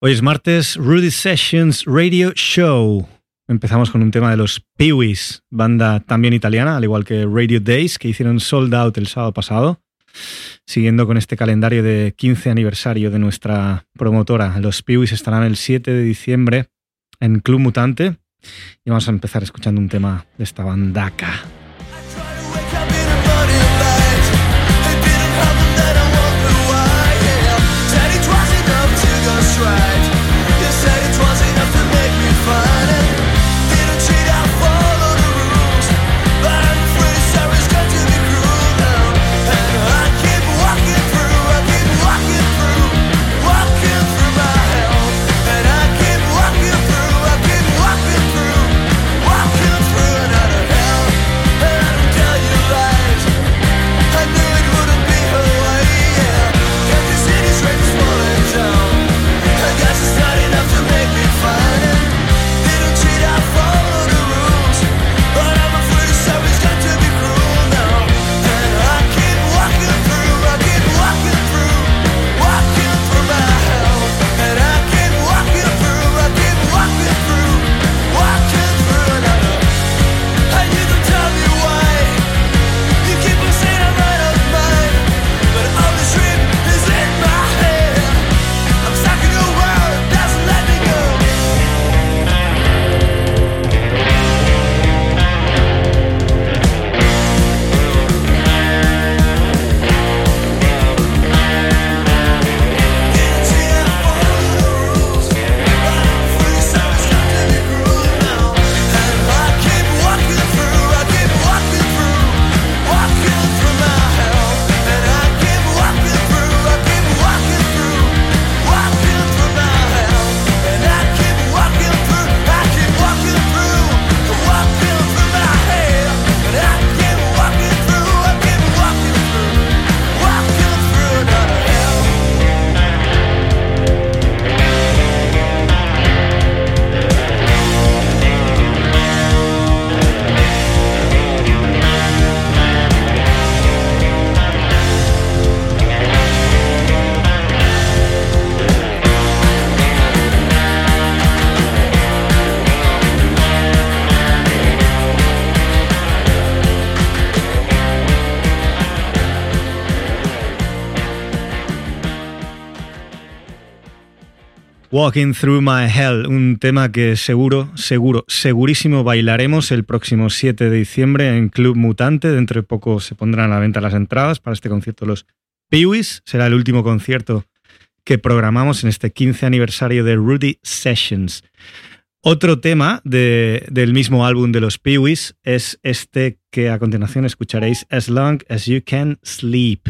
Hoy es martes, Rudy Sessions Radio Show. Empezamos con un tema de los Peewees, banda también italiana, al igual que Radio Days, que hicieron sold out el sábado pasado. Siguiendo con este calendario de 15 aniversario de nuestra promotora, los Peewees estarán el 7 de diciembre en Club Mutante. Y vamos a empezar escuchando un tema de esta bandaca. tried. Walking Through My Hell, un tema que seguro, seguro, segurísimo bailaremos el próximo 7 de diciembre en Club Mutante. Dentro de poco se pondrán a la venta las entradas para este concierto los Peewees. Será el último concierto que programamos en este 15 aniversario de Rudy Sessions. Otro tema del mismo álbum de los Peewees es este que a continuación escucharéis, As Long As You Can Sleep.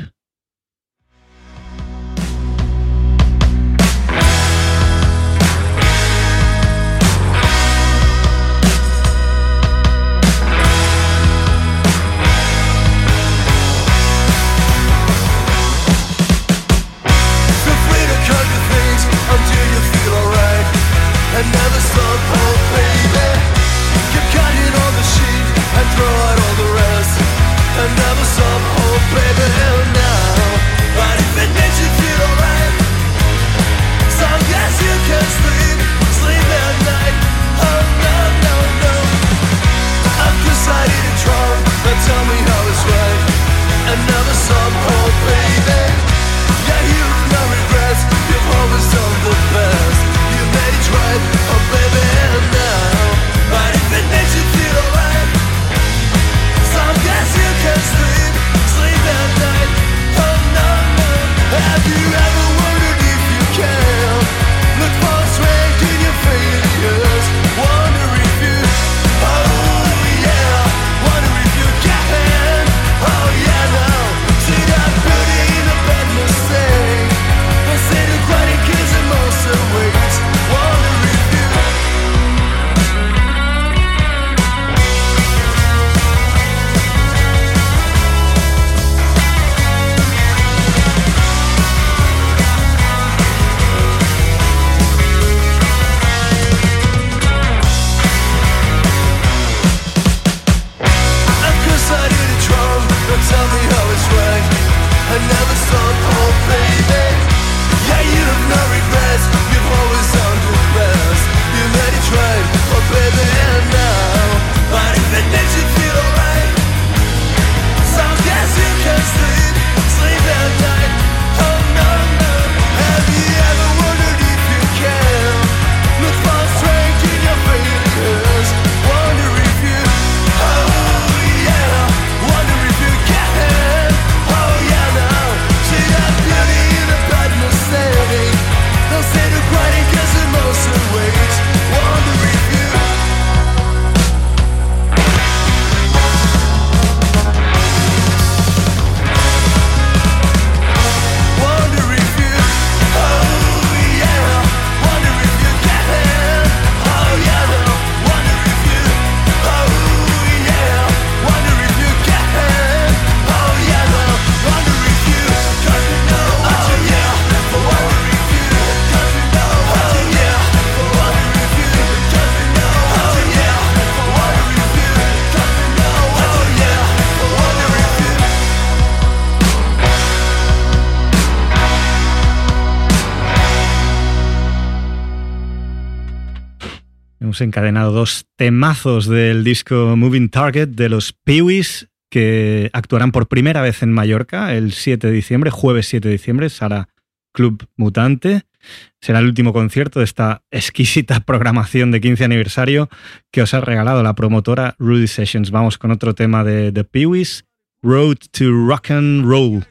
Hemos encadenado dos temazos del disco Moving Target de los Peewees que actuarán por primera vez en Mallorca el 7 de diciembre, jueves 7 de diciembre, Sala Club Mutante. Será el último concierto de esta exquisita programación de 15 aniversario que os ha regalado la promotora Rudy Sessions. Vamos con otro tema de The Peewees, Road to Rock and Roll.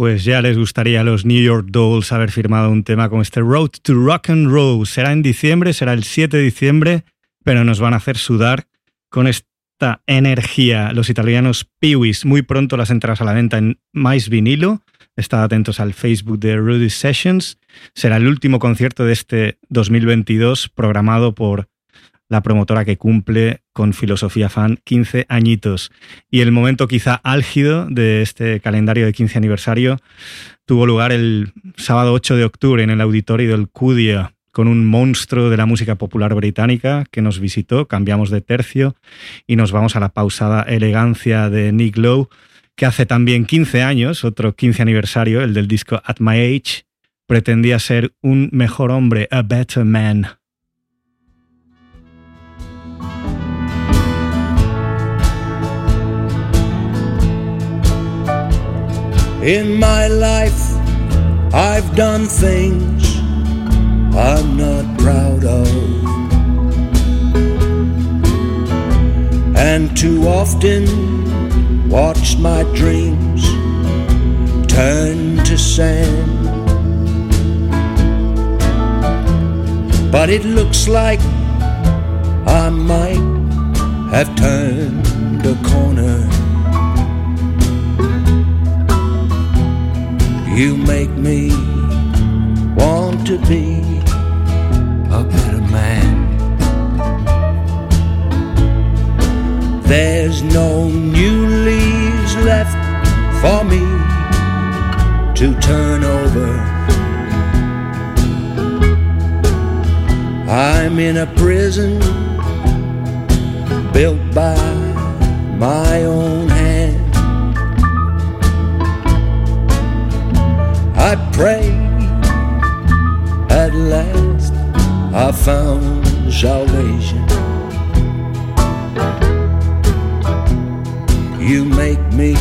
Pues ya les gustaría a los New York Dolls haber firmado un tema con este Road to Rock and Roll. Será en diciembre, será el 7 de diciembre, pero nos van a hacer sudar con esta energía. Los italianos Peewees, muy pronto las entradas a la venta en Mais Vinilo. Estad atentos al Facebook de Rudy Sessions. Será el último concierto de este 2022 programado por la promotora que cumple con Filosofía Fan 15 añitos. Y el momento quizá álgido de este calendario de 15 aniversario tuvo lugar el sábado 8 de octubre en el auditorio del Cudia con un monstruo de la música popular británica que nos visitó, cambiamos de tercio y nos vamos a la pausada elegancia de Nick Lowe, que hace también 15 años, otro 15 aniversario, el del disco At My Age, pretendía ser un mejor hombre, a better man. In my life, I've done things I'm not proud of. And too often watched my dreams turn to sand. But it looks like I might have turned a corner You make me want to be a better man. There's no new leaves left for me to turn over. I'm in a prison built by my own I pray at last I found salvation. You make me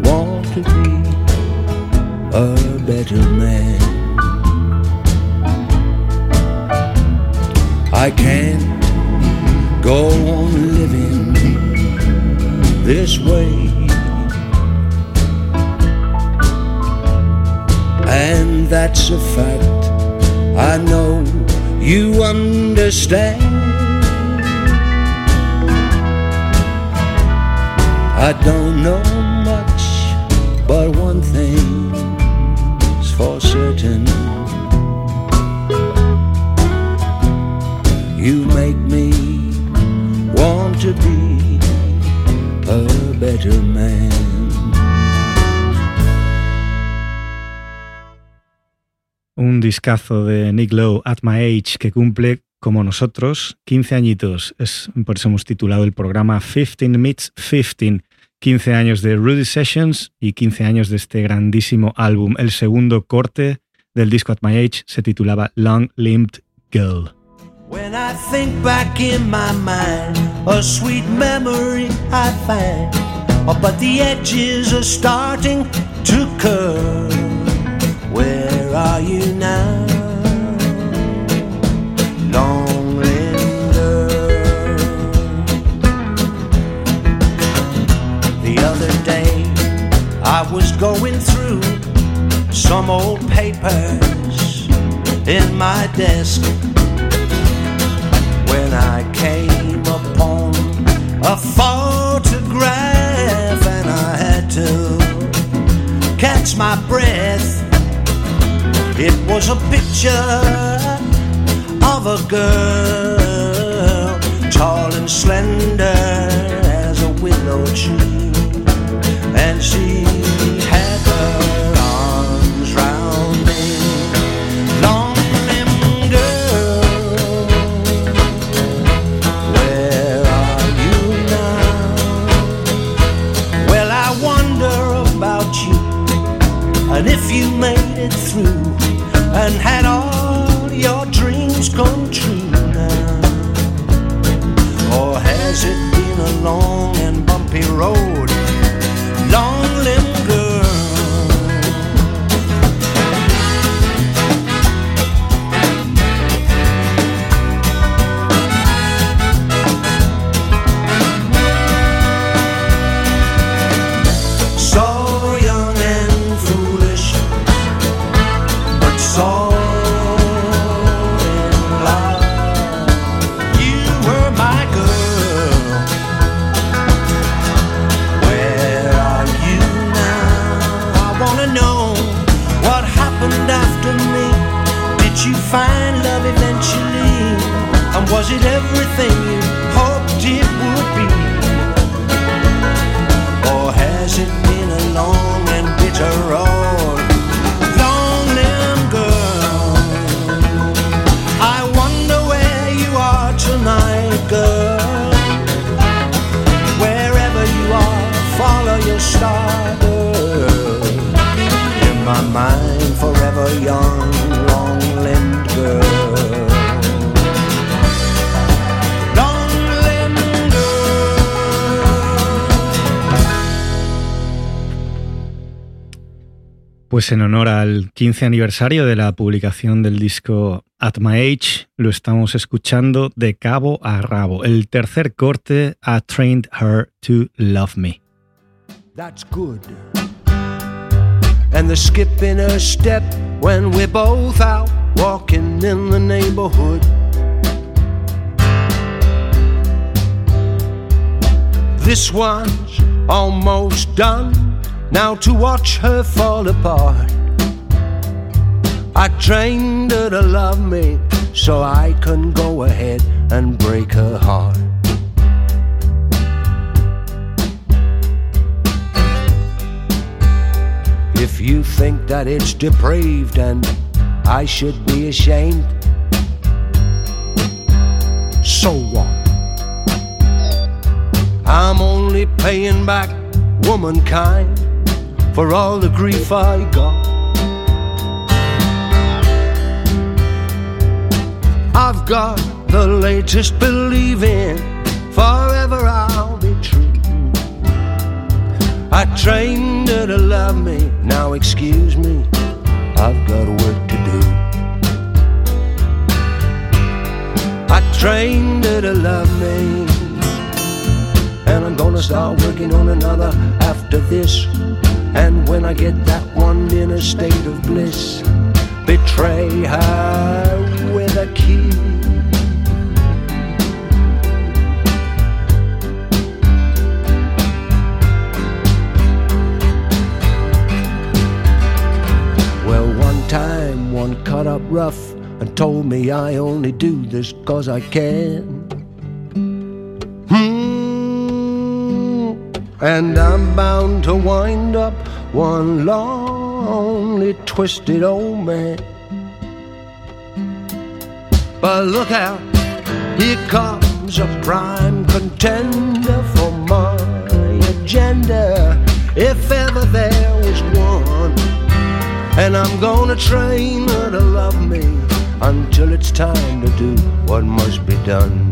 want to be a better man. I can't go on living this way. That's a fact I know you understand. I don't know much, but one thing's for certain. You make me want to be a better man. Discazo de Nick Lowe, At My Age, que cumple, como nosotros, 15 añitos. Es, por eso hemos titulado el programa 15 Meets 15. 15 años de Rudy Sessions y 15 años de este grandísimo álbum. El segundo corte del disco At My Age se titulaba Long Limbed Girl. When I think back in my mind, a sweet memory I find. But the edges are starting to curl. Where are you now? Was going through some old papers in my desk when I came upon a photograph and I had to catch my breath. It was a picture of a girl, tall and slender as a willow tree, and she had her arms round me. Long limbed girl, where are you now? Well, I wonder about you, and if you made it through, and had all your dreams come it everything you hoped it would be? Or has it been a long and bitter road? Long girl, I wonder where you are tonight, girl. Wherever you are, follow your star, girl. In my mind, forever young, Pues en honor al 15 aniversario de la publicación del disco At My Age, lo estamos escuchando de cabo a rabo. El tercer corte, I Trained Her to Love Me. That's good. And the skip in her step when we're both out walking in the neighborhood. This one's almost done. Now to watch her fall apart. I trained her to love me so I can go ahead and break her heart. If you think that it's depraved and I should be ashamed, so what? I'm only paying back womankind for all the grief I got. I've got the latest believing forever I'll be true. I trained her to love me, now excuse me, I've got work to do. I trained her to love me, and I'm gonna start working on another after this. And when I get that one in a state of bliss, betray her with a kiss. Well, one time one cut up rough and told me I only do this cause I can. And I'm bound to wind up one lonely, twisted old man. But look out, here comes a prime contender for my agenda. If ever there was one, and I'm gonna train her to love me until it's time to do what must be done.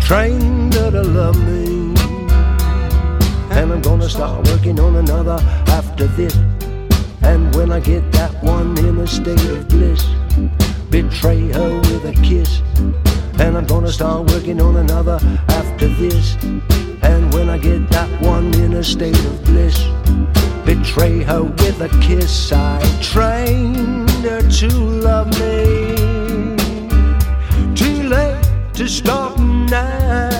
Train her to love me. And I'm gonna start working on another after this. And when I get that one in a state of bliss, betray her with a kiss. And I'm gonna start working on another after this. And when I get that one in a state of bliss, betray her with a kiss. I trained her to love me. Too late to stop now.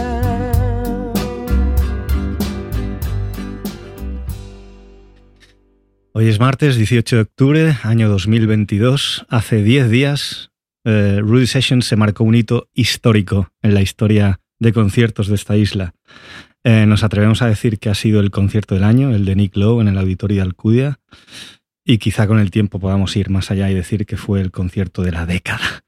Hoy es martes 18 de octubre, año 2022. Hace 10 días, eh, Rudy Sessions se marcó un hito histórico en la historia de conciertos de esta isla. Eh, nos atrevemos a decir que ha sido el concierto del año, el de Nick Lowe en el Auditorio de Alcudia, y quizá con el tiempo podamos ir más allá y decir que fue el concierto de la década.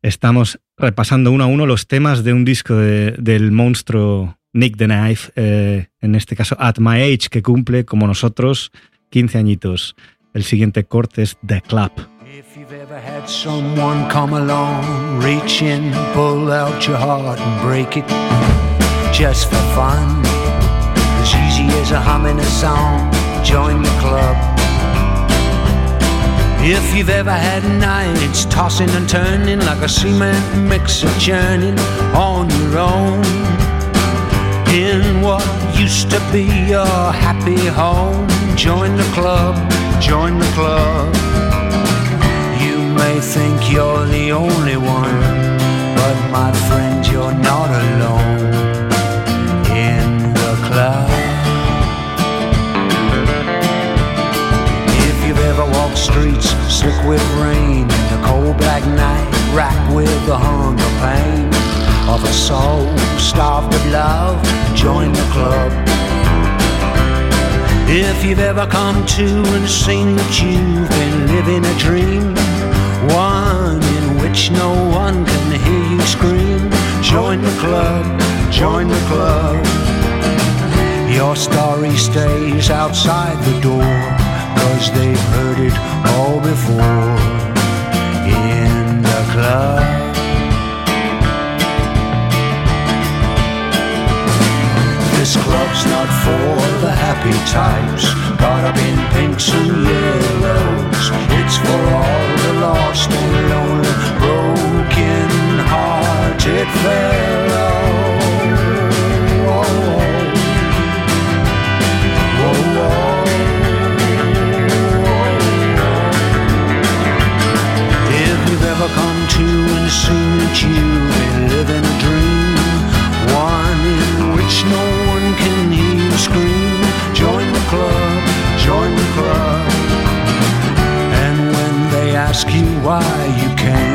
Estamos repasando uno a uno los temas de un disco de- del monstruo Nick the Knife, eh, en este caso At My Age, que cumple, como nosotros, 15 añitos. El siguiente corte es The Club. If you've ever had someone come along, reach in, pull out your heart and break it just for fun. As easy as a humming a song, join the club. If you've ever had tossing and turning like a cement mixer churning on your own in what used to be your happy home, join the club, join the club. You may think you're the only one, but my friend, you're not alone in the club. If you've ever walked streets slick with rain in the cold black night, racked with the hunger pain of a soul starved of love, join the club. If you've ever come to and seen that you've been living a dream, one in which no one can hear you scream, join the club, join the club. Your story stays outside the door, cause they've heard it all before in the club. This club's not for the happy types, caught up in pinks and yellows. It's for all the lost and lonely, broken hearted fellows. Whoa, whoa. If you've ever come to and seen that you've been living a dream, one in which no one scream, join the club, join the club. And when they ask you why you can't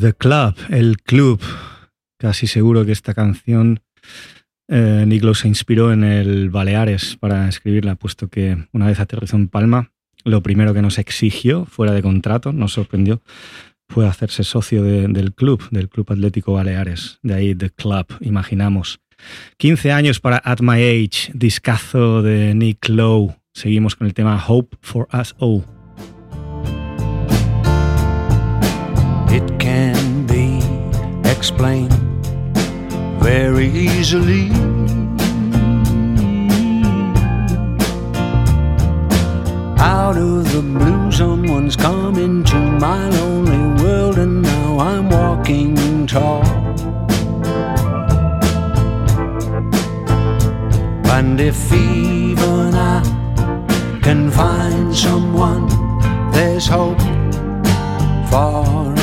The Club, el club. Casi seguro que esta canción eh, Nick se inspiró en el Baleares para escribirla, puesto que una vez aterrizó en Palma, lo primero que nos exigió, fuera de contrato, nos sorprendió, fue hacerse socio del club, del Club Atlético Baleares. De ahí The Club, imaginamos. 15 años para At My Age, discazo de Nick Lowe. Seguimos con el tema Hope for Us All. Can be explained very easily. Out of the blue, someone's come into my lonely world, and now I'm walking tall. And if even I can find someone, there's hope for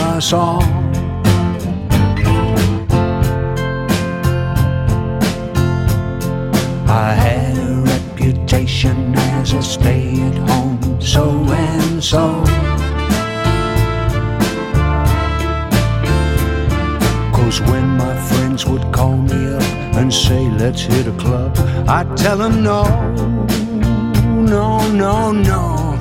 I had a reputation as a stay at home so and so. Cause when my friends would call me up and say, let's hit a club, I'd tell them no, no, no, no.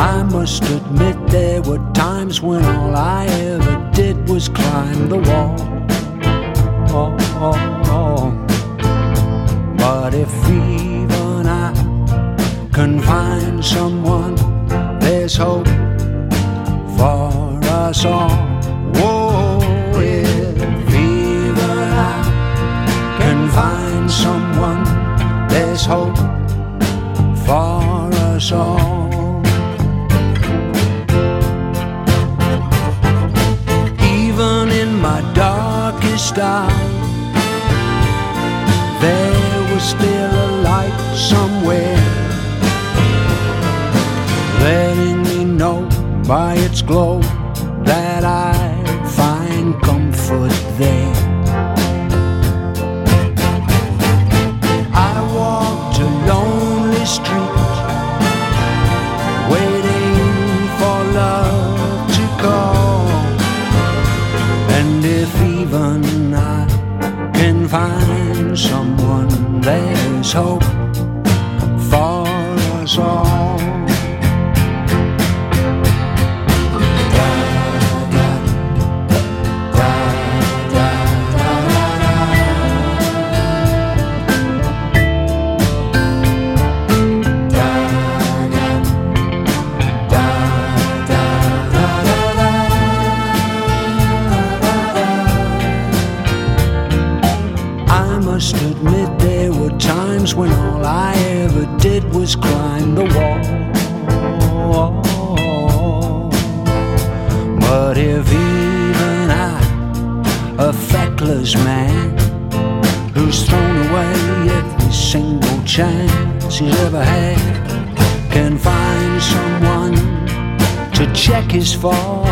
I must admit there were times when all I ever did was climb the wall. Oh, oh, oh. But if even I can find someone, there's hope for us all.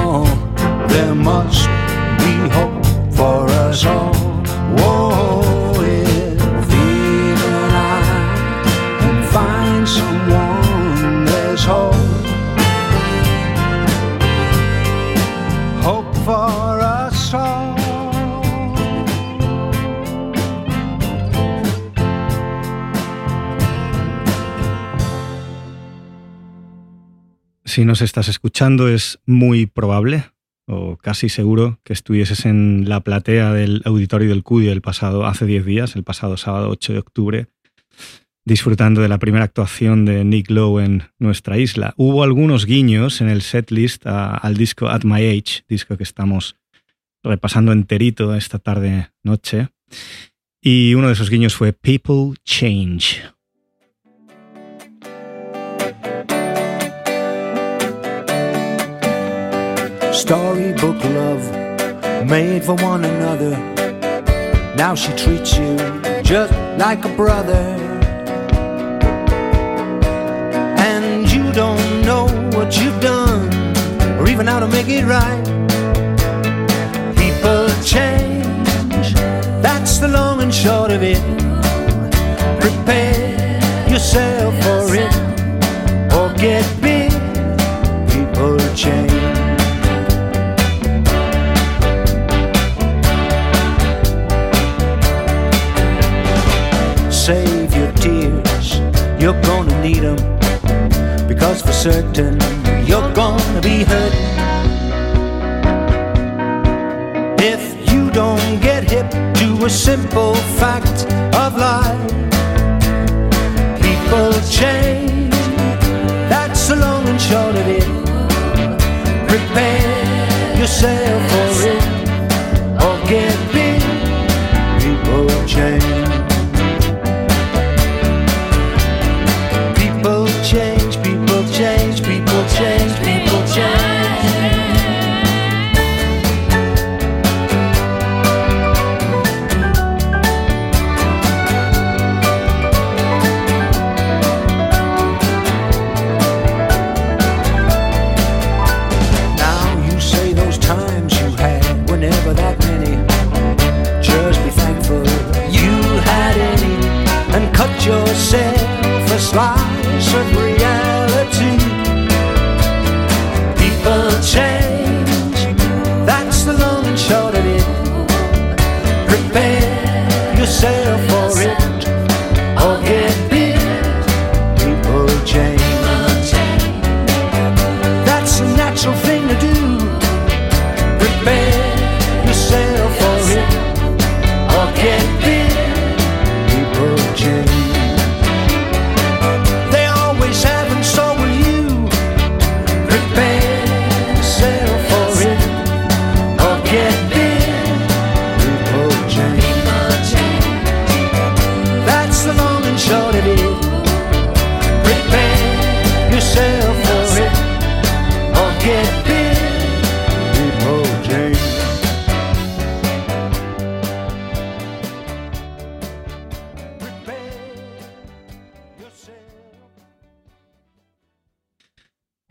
Fall, there must be hope for us all. Si nos estás escuchando es muy probable o casi seguro que estuvieses en la platea del Auditorio del Cudio el pasado, hace 10 días, el pasado sábado 8 de octubre, disfrutando de la primera actuación de Nick Lowe en nuestra isla. Hubo algunos guiños en el setlist al disco At My Age, disco que estamos repasando enterito esta tarde noche. Y uno de esos guiños fue People Change. Storybook love made for one another. Now she treats you just like a brother. And you don't know what you've done, or even how to make it right. People change, that's the long and short of it. Prepare yourself for it, or get You're gonna need them because for certain you're gonna be hurt. If you don't get hip to a simple fact of life, people change.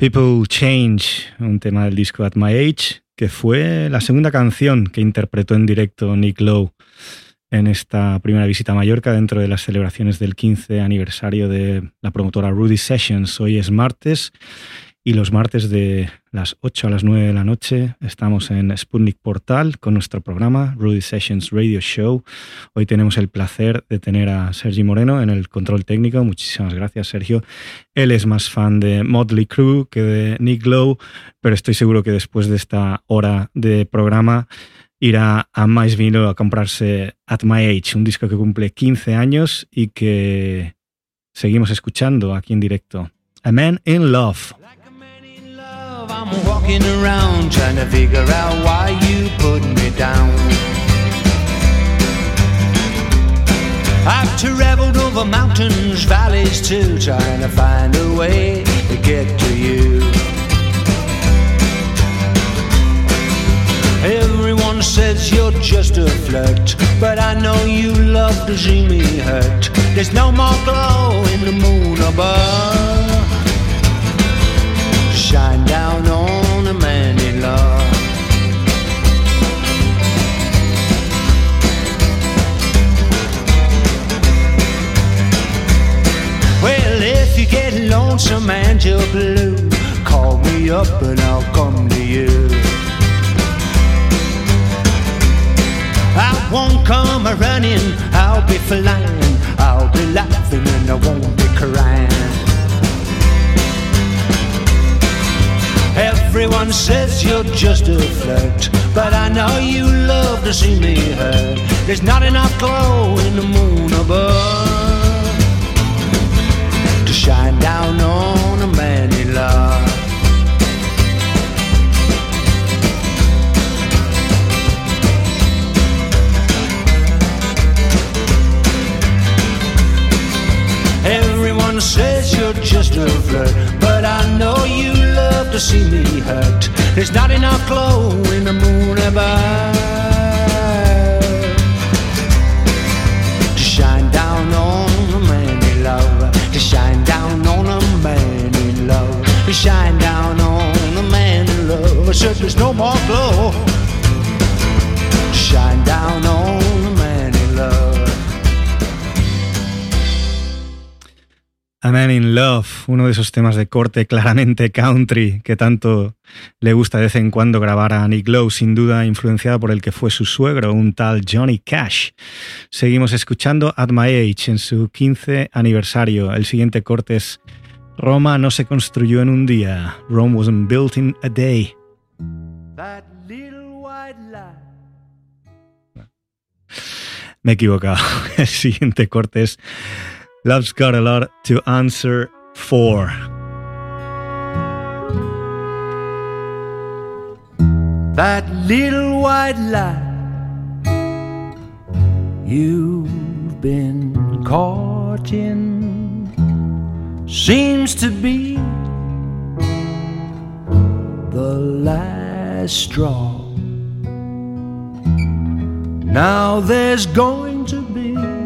People Change, un tema del disco At My Age, que fue la segunda canción que interpretó en directo Nick Lowe en esta primera visita a Mallorca dentro de las celebraciones del 15 aniversario de la promotora Rudy Sessions. Hoy es martes y los martes de las 8 a las 9 de la noche estamos en Sputnik Portal con nuestro programa Rudy Sessions Radio Show. Hoy tenemos el placer de tener a Sergi Moreno en el control técnico. Muchísimas gracias, Sergio. Él es más fan de Motley Crue que de Nick Lowe, pero estoy seguro que después de esta hora de programa irá a Mais Vino a comprarse At My Age, un disco que cumple 15 años y que seguimos escuchando aquí en directo. A Man in Love. I'm walking around trying to figure out why you put me down. I've traveled over mountains, valleys too, trying to find a way to get to you. Everyone says you're just a flirt, but I know you love to see me hurt. There's no more glow in the moon above shine down on a man in love. Well, if you get lonesome and you're blue, call me up and I'll come to you. I won't come a running, I'll be flying, I'll be laughing and I won't be crying. Everyone says you're just a flirt, but I know you love to see me hurt. There's not enough glow in the moon above to shine down on a man in love. Everyone says you're just a flirt, but I know you love to see me hurt. There's not enough glow in the moon above to shine down on a man in love. To shine down on a man in love. To shine down on a man in love. Said there's no more glow. To shine down on. A Man in Love, uno de esos temas de corte claramente country que tanto le gusta de vez en cuando grabar a Nick Lowe, sin duda influenciado por el que fue su suegro, un tal Johnny Cash. Seguimos escuchando At My Age en su 15 aniversario. El siguiente corte es Roma no se construyó en un día. Rome wasn't built in a day. Me he equivocado. El siguiente corte es Love's got a lot to answer for. That little white lie you've been caught in seems to be the last straw. Now there's going to be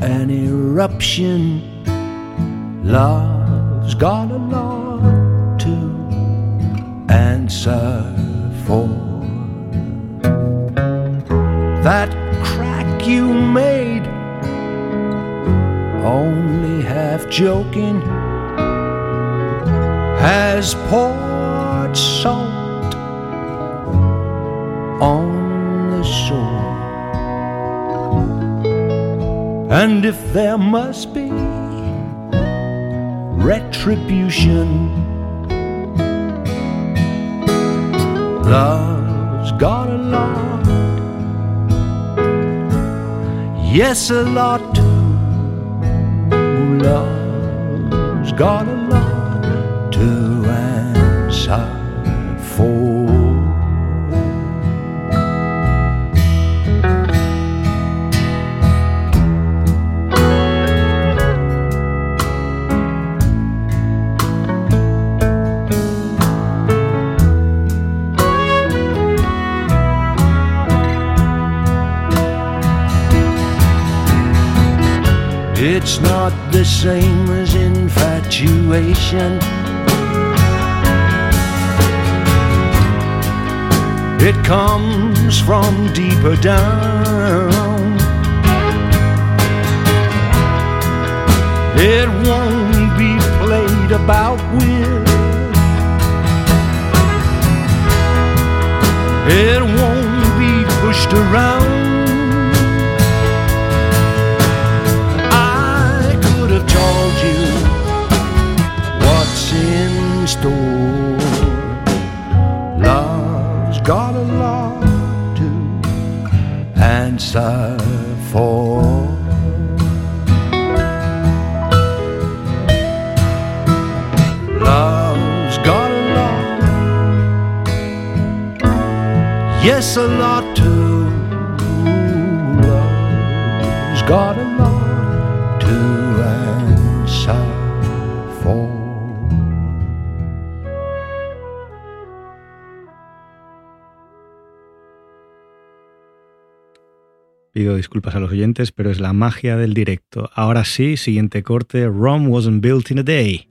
an eruption. Love's got a lot to answer for. That crack you made, only half joking, has poured salt on And if there must be retribution, love's got a lot. Yes, a lot. too. Love's got a It's not the same as infatuation. It comes from deeper down. It won't be played about with. It won't be pushed around. A lot to. Love's got a lot to answer for. Pido disculpas a los oyentes, pero es la magia del directo. Ahora sí, siguiente corte. Rome wasn't built in a day.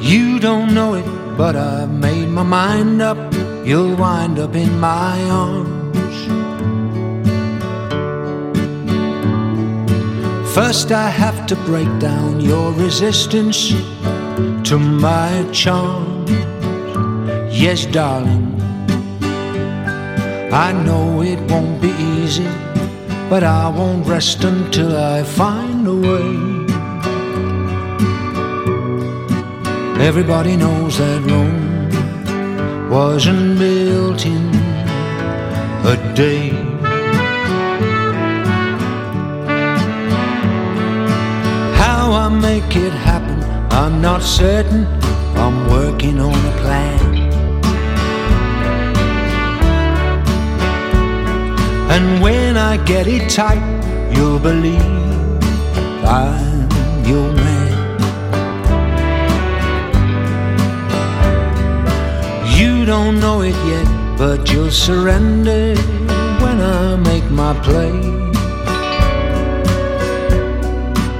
You don't know it, but I've made my mind up. You'll wind up in my arms. First, I have to break down your resistance to my charms. Yes, darling, I know it won't be easy, but I won't rest until I find a way. Everybody knows that Rome wasn't built in a day. How I make it happen, I'm not certain. I'm working on a plan. And when I get it tight, you'll believe I'm your man. Don't know it yet, but you'll surrender when I make my play.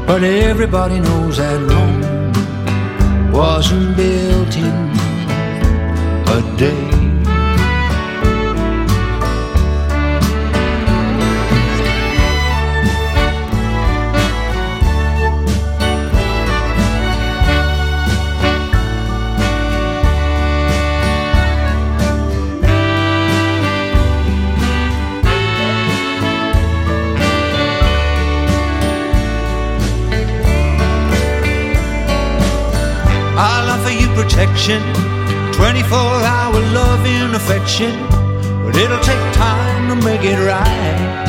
But everybody knows that Rome wasn't built in a day. Protection, 24 hour love and affection, but it'll take time to make it right.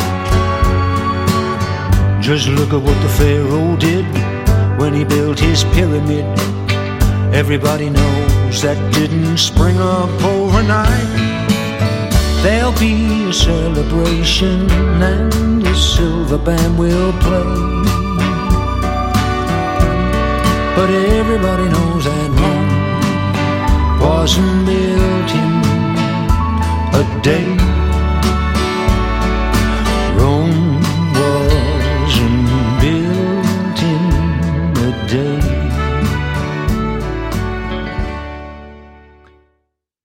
Just look at what the Pharaoh did when he built his pyramid. Everybody knows that didn't spring up overnight. There'll be a celebration and the silver band will play. But everybody knows that wasn't built in a day. Rome wasn't built in a day.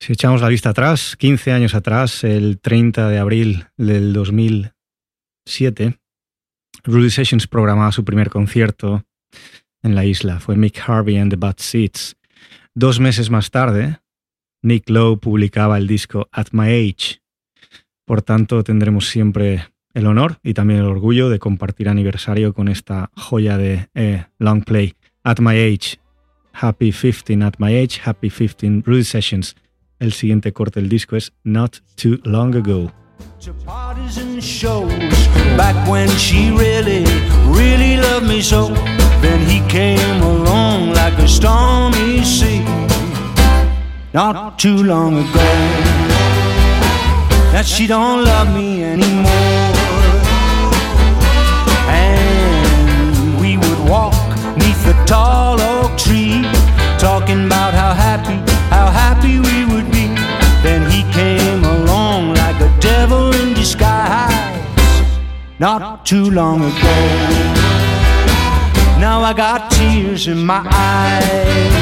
Si echamos la vista atrás, 15 años atrás, el 30 de abril del 2007, Rudy Sessions programaba su primer concierto en la isla. Fue Mick Harvey and the Bad Seeds. Dos meses más tarde, Nick Lowe publicaba el disco At My Age. Por tanto, tendremos siempre el honor y también el orgullo de compartir aniversario con esta joya de eh, long play. At My Age. Happy 15 At My Age, Happy 15 Rudy Sessions. El siguiente corte del disco es Not Too Long Ago. Then he came along like a stormy sea. Not too long ago, that she don't love me anymore. And we would walk neath the tall oak tree, talking about how happy, how happy we would be. Then he came along like a devil in disguise not too long ago. Now I got tears in my eyes.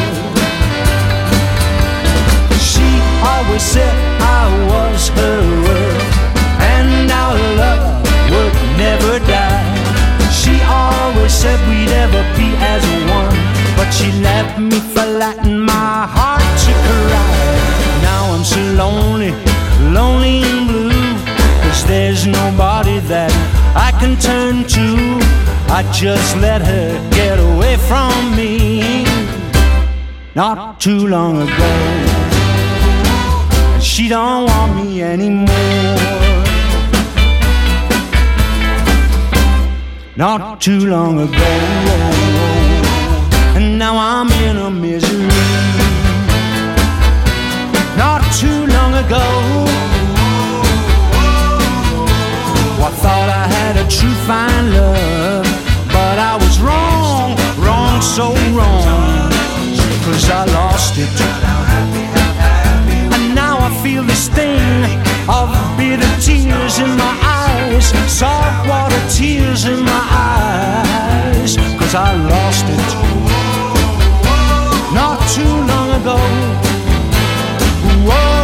She always said I was her world, and our love would never die. She always said we'd ever be as one, but she left me flat and my heart to cry. Now I'm so lonely, lonely and blue, cause there's nobody that I can turn to. I just let her get away from me not too long ago. She don't want me anymore. Not too long ago. And now I'm in a misery. Not too long ago. I thought I had a true fine love, but I was wrong, wrong, so wrong. Cause I lost it. And now I feel this thing of bitter tears in my eyes, salt water tears in my eyes. Cause I lost it. Not too long ago. Whoa.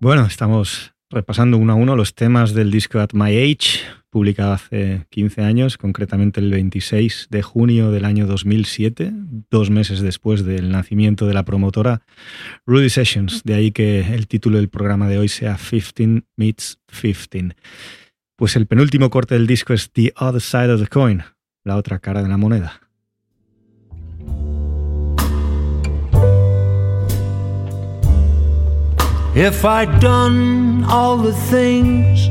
Bueno, estamos repasando uno a uno los temas del disco At My Age, publicado hace 15 años, concretamente el 26 de junio del año 2007, dos meses después del nacimiento de la promotora Rudy Sessions. De ahí que el título del programa de hoy sea 15 Meets 15. Pues el penúltimo corte del disco es The Other Side of the Coin, la otra cara de la moneda. If I'd done all the things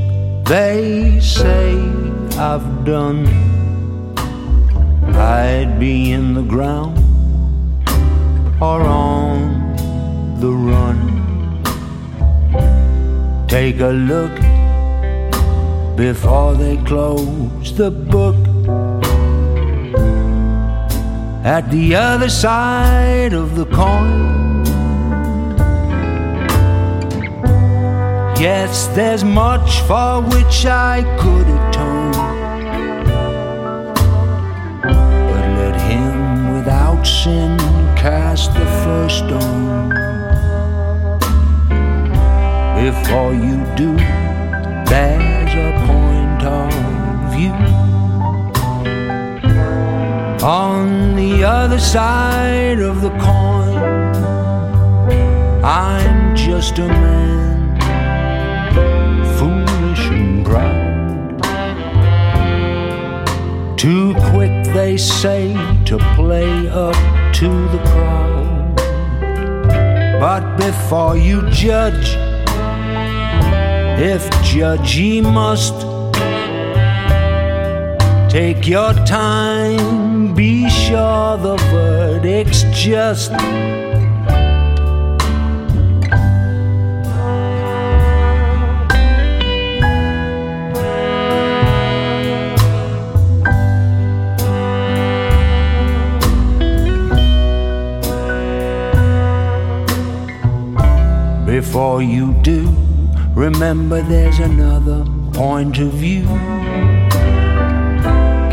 they say I've done, I'd be in the ground or on the run. Take a look before they close the book. At the other side of the coin Yes, there's much for which I could atone. But let him without sin cast the first stone. Before you do, there's a point of view. On the other side of the coin, I'm just a man, proud. Too quick, they say, to play up to the crowd. But before you judge, if judge ye must, take your time, be sure the verdict's just. Before you do, remember there's another point of view.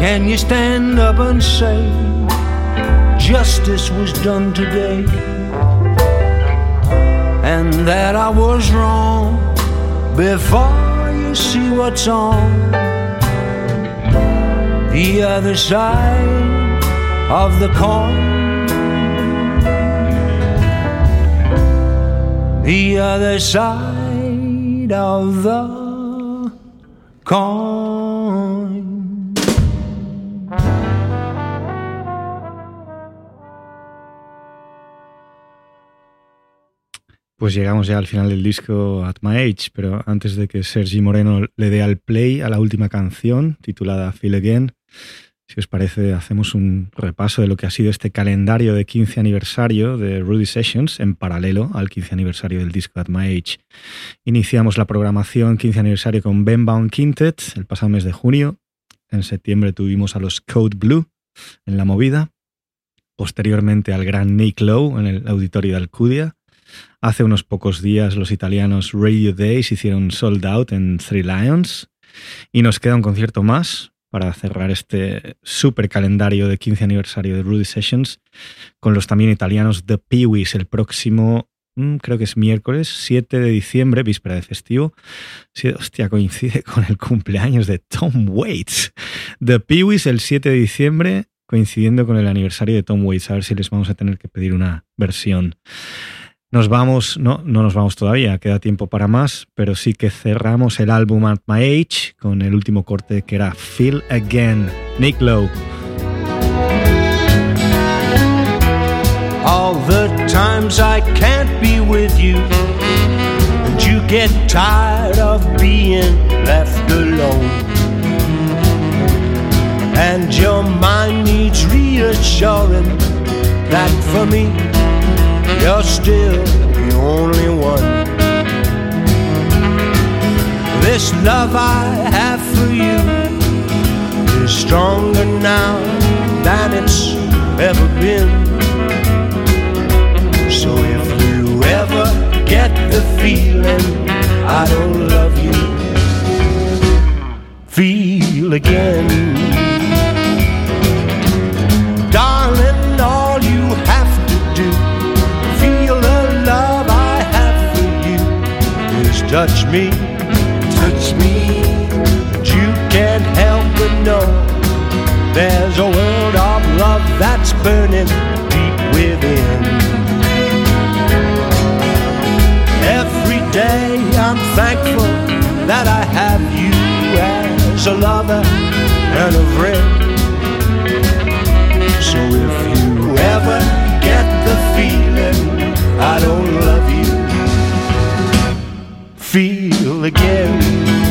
Can you stand up and say, justice was done today? And that I was wrong before you see what's on the other side of the coin. The other side of the coin. Pues llegamos ya al final del disco At My Age, pero antes de que Sergi Moreno le dé al play a la última canción, titulada Feel Again, si os parece, hacemos un repaso de lo que ha sido este calendario de 15 aniversario de Rudy Sessions en paralelo al 15 aniversario del disco At My Age. Iniciamos la programación 15 aniversario con Ben Bound Quintet el pasado mes de junio. En septiembre tuvimos a los Code Blue en la movida. Posteriormente al gran Nick Lowe en el auditorio de Alcudia. Hace unos pocos días los italianos Radio Days hicieron sold out en Three Lions. Y nos queda un concierto más, para cerrar este super calendario de 15 aniversario de Rudy Sessions con los también italianos The Peewees el próximo, mm, creo que es miércoles 7 de diciembre, víspera de festivo. Hostia, coincide con el cumpleaños de Tom Waits. The Peewees el 7 de diciembre, coincidiendo con el aniversario de Tom Waits. A ver si les vamos a tener que pedir una versión. Nos vamos, no, no nos vamos todavía, queda tiempo para más, pero sí que cerramos el álbum At My Age con el último corte que era Feel Again, Nick Lowe. All the times I can't be with you, and you get tired of being left alone. And your mind needs reassuring that for me you're still the only one. This love I have for you is stronger now than it's ever been. So if you ever get the feeling I don't love you, feel again. Touch me, touch me. But you can't help but know there's a world of love that's burning deep within. Every day I'm thankful that I have you as a lover and a friend. So if you ever get the feeling I don't love you feel again.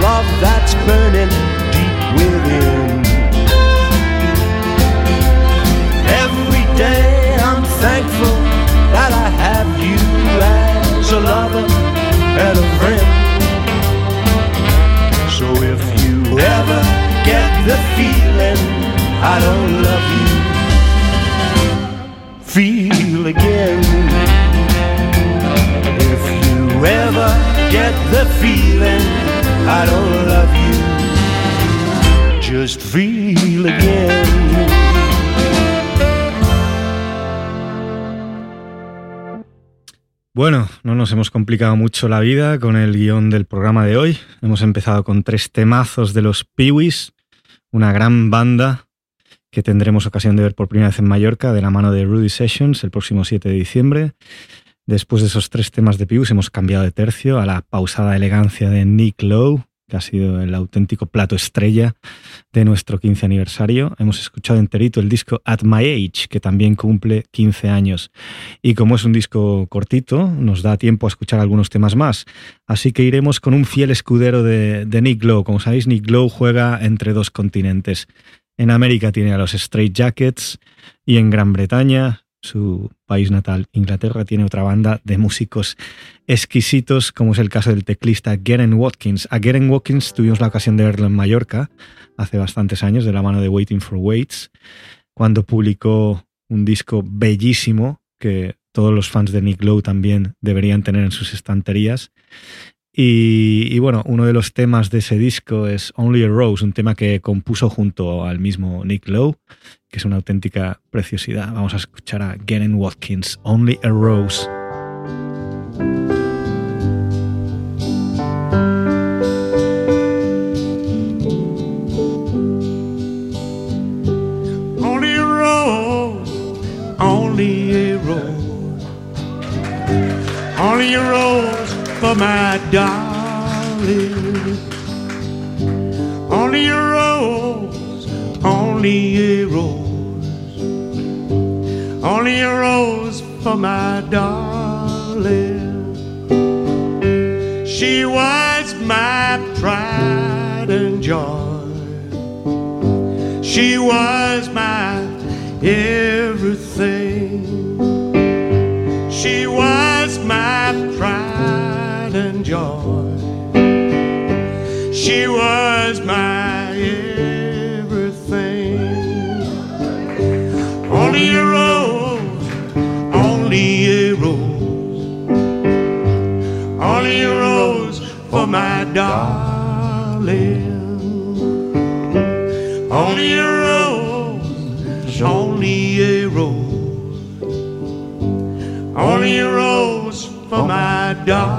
Love that's burning deep within. Every day I'm thankful that I have you as a lover and a friend. So if you ever get the feeling I don't love you, feel again. If you ever get the feeling Bueno, no nos hemos complicado mucho la vida con el guion del programa de hoy. Hemos empezado con tres temazos de los Peewees, una gran banda que tendremos ocasión de ver por primera vez en Mallorca de la mano de Rudy Sessions el próximo 7 de diciembre. Después de esos tres temas de Peewees hemos cambiado de tercio a la pausada elegancia de Nick Lowe, que ha sido el auténtico plato estrella de nuestro 15 aniversario. Hemos escuchado enterito el disco At My Age, que también cumple 15 años. Y como es un disco cortito, nos da tiempo a escuchar algunos temas más. Así que iremos con un fiel escudero de, Nick Lowe. Como sabéis, Nick Lowe juega entre dos continentes. En América tiene a los Straight Jackets y en Gran Bretaña su país natal, Inglaterra, tiene otra banda de músicos exquisitos, como es el caso del teclista Garen Watkins. A Garen Watkins tuvimos la ocasión de verlo en Mallorca hace bastantes años, de la mano de Waiting for Waits, cuando publicó un disco bellísimo que todos los fans de Nick Lowe también deberían tener en sus estanterías. Y, bueno, uno de los temas de ese disco es Only a Rose, un tema que compuso junto al mismo Nick Lowe que es una auténtica preciosidad. Vamos a escuchar a Garen Watkins, Only a Rose. Only a rose, only a rose, only a rose for my darling. Only a rose, only a rose. Only a rose for my darling. She was my pride and joy. She was my everything. She was my pride joy. She was my everything. Only a rose, only a rose, only a rose for my darling. Only a rose, only a rose, only a rose for my darling.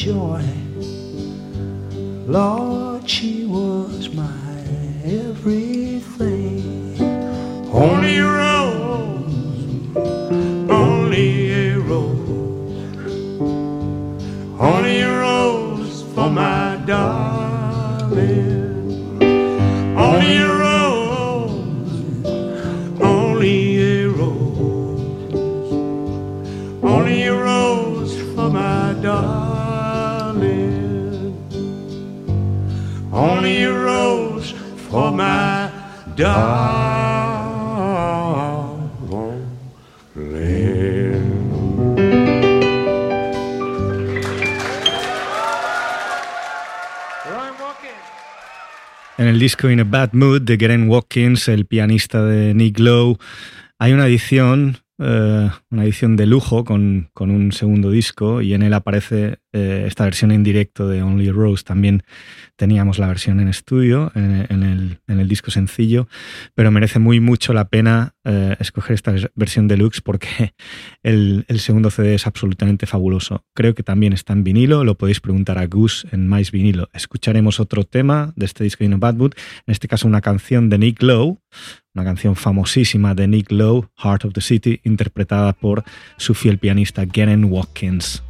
Joy. Lord, she was my everything. Only a rose, only a rose, only a rose for my darling. En el disco In a Bad Mood de Garen Watkins, el pianista de Nick Lowe, hay una edición, eh, una edición de lujo con, con un segundo disco y en él aparece eh, esta versión en directo de Only Rose también teníamos la versión en estudio, en, el, disco sencillo, pero merece muy mucho la pena eh, escoger esta versión deluxe porque el, segundo CD es absolutamente fabuloso. Creo que también está en vinilo, lo podéis preguntar a Gus en Mais Vinilo. Escucharemos otro tema de este disco de Bad Mood, en este caso una canción de Nick Lowe, una canción famosísima de Nick Lowe, Heart of the City, interpretada por su fiel pianista Genen Watkins.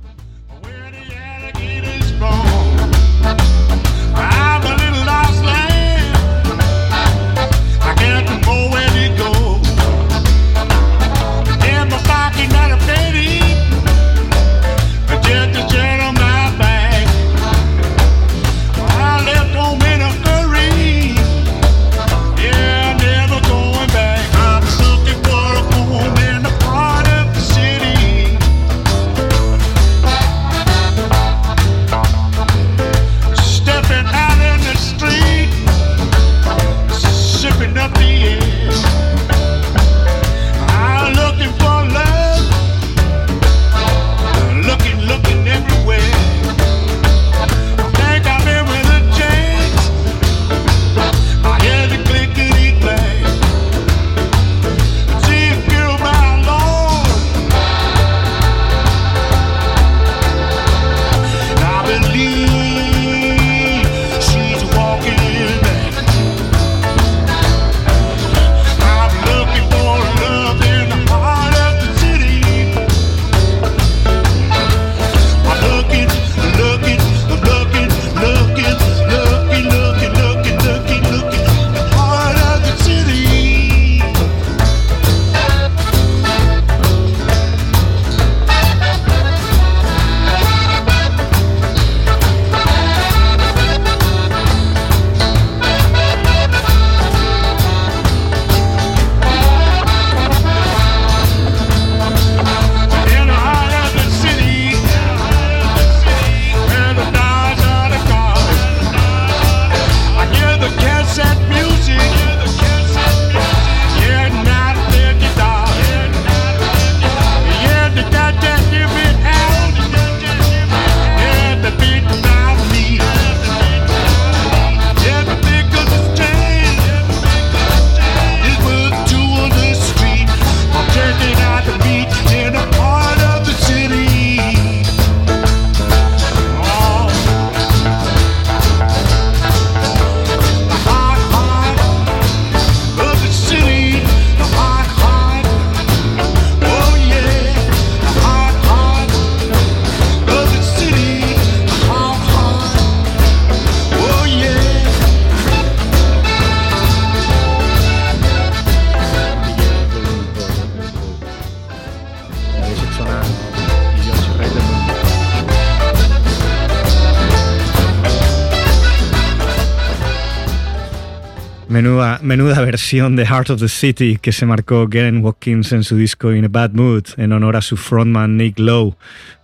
Menuda, versión de Heart of the City que se marcó Garen Watkins en su disco In a Bad Mood en honor a su frontman Nick Lowe.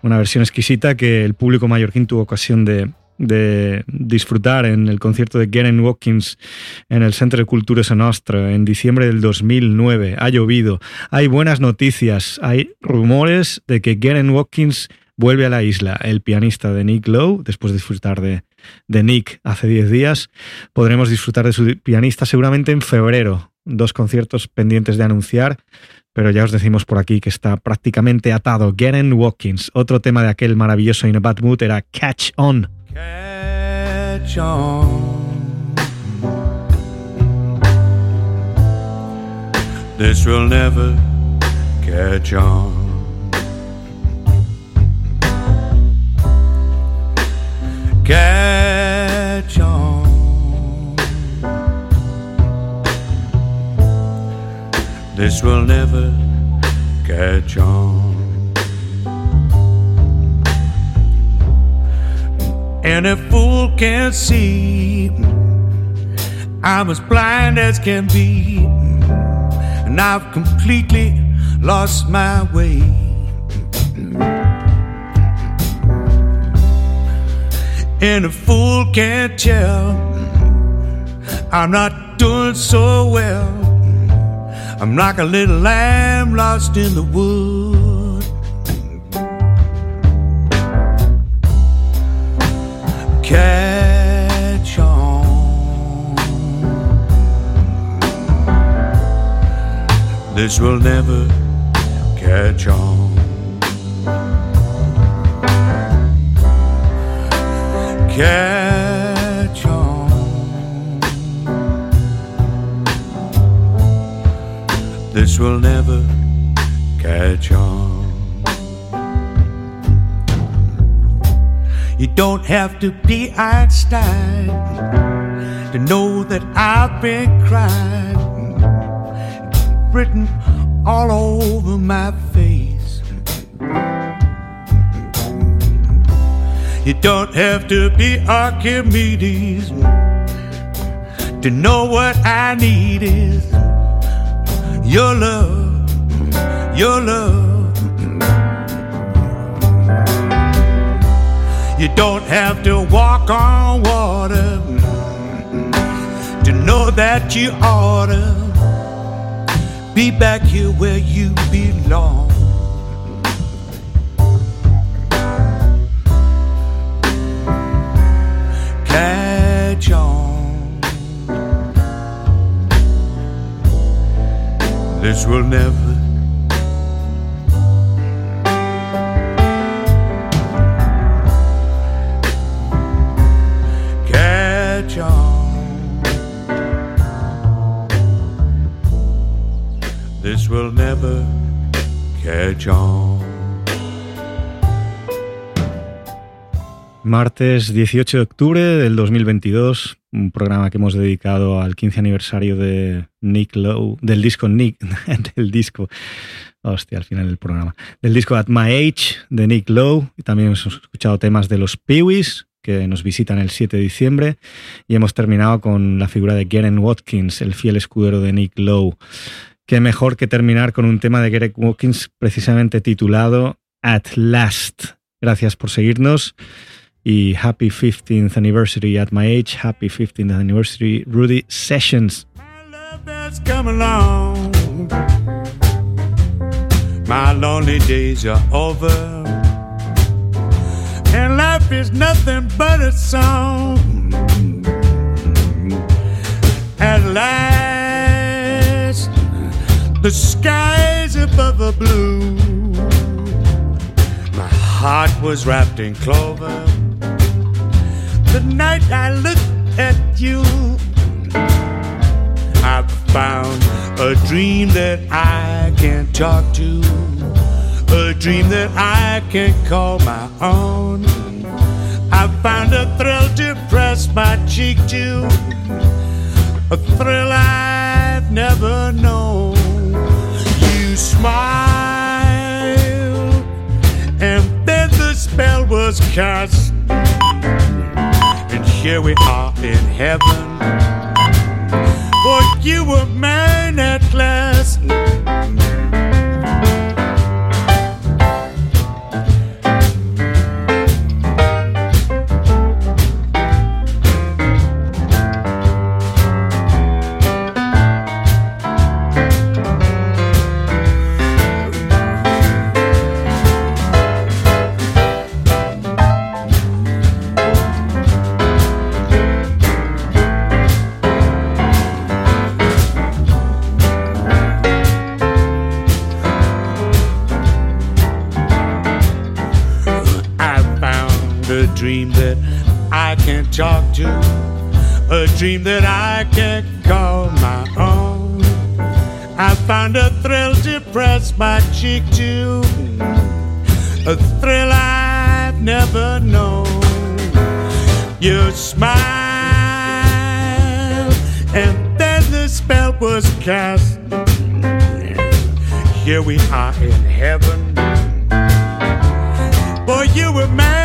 Una versión exquisita que el público mallorquín tuvo ocasión de, disfrutar en el concierto de Garen Watkins en el Centro de Cultura Nostra en diciembre del 2009. Ha llovido, hay buenas noticias, hay rumores de que Garen Watkins vuelve a la isla. El pianista de Nick Lowe, después de disfrutar de de Nick hace 10 días. Podremos disfrutar de su pianista seguramente en febrero. Dos conciertos pendientes de anunciar, pero ya os decimos por aquí que está prácticamente atado. Garen Watkins, otro tema de aquel maravilloso In a Bad Mood era Catch On. Catch on. This will never catch on. catch on. This will never catch on. And a fool can't see. I'm as blind as can be. And I've completely lost my way. and a fool can't tell. I'm not doing so well. I'm like a little lamb lost in the wood. This will never catch on. Catch on. This will never catch on. You don't have to be Einstein to know that I've been crying, written all over my face. You don't have to be Archimedes to know what I need is your love, your love. You don't have to walk on water to know that you ought to be back here where you belong. Catch on. This will never Martes 18 de octubre del 2022, un programa que hemos dedicado al 15 aniversario de Nick Lowe, del disco Nick, del disco, hostia, al final del programa, del disco At My Age de Nick Lowe, y también hemos escuchado temas de los Peewees, que nos visitan el 7 de diciembre, y hemos terminado con la figura de Garen Watkins, el fiel escudero de Nick Lowe. Qué mejor que terminar con un tema de Garen Watkins precisamente titulado At Last. Gracias por seguirnos y happy 15th anniversary at my age, happy 15th anniversary Rudy Sessions. Lonely days are over. And life is nothing but a song. At last, the skies above are blue. My heart was wrapped in clover. The night I looked at you, I found a dream that I can't talk to, a dream that I can't call my own. I found a thrill to press my cheek to, a thrill I've never known. You smiled, and then the spell was cast and here we are in heaven. For you were mine at last. That I can't talk to, a dream that I can call my own. I found a thrill to press my cheek to, a thrill I've never known. You smiled, and then the spell was cast. Here we are in heaven. Boy, you were mad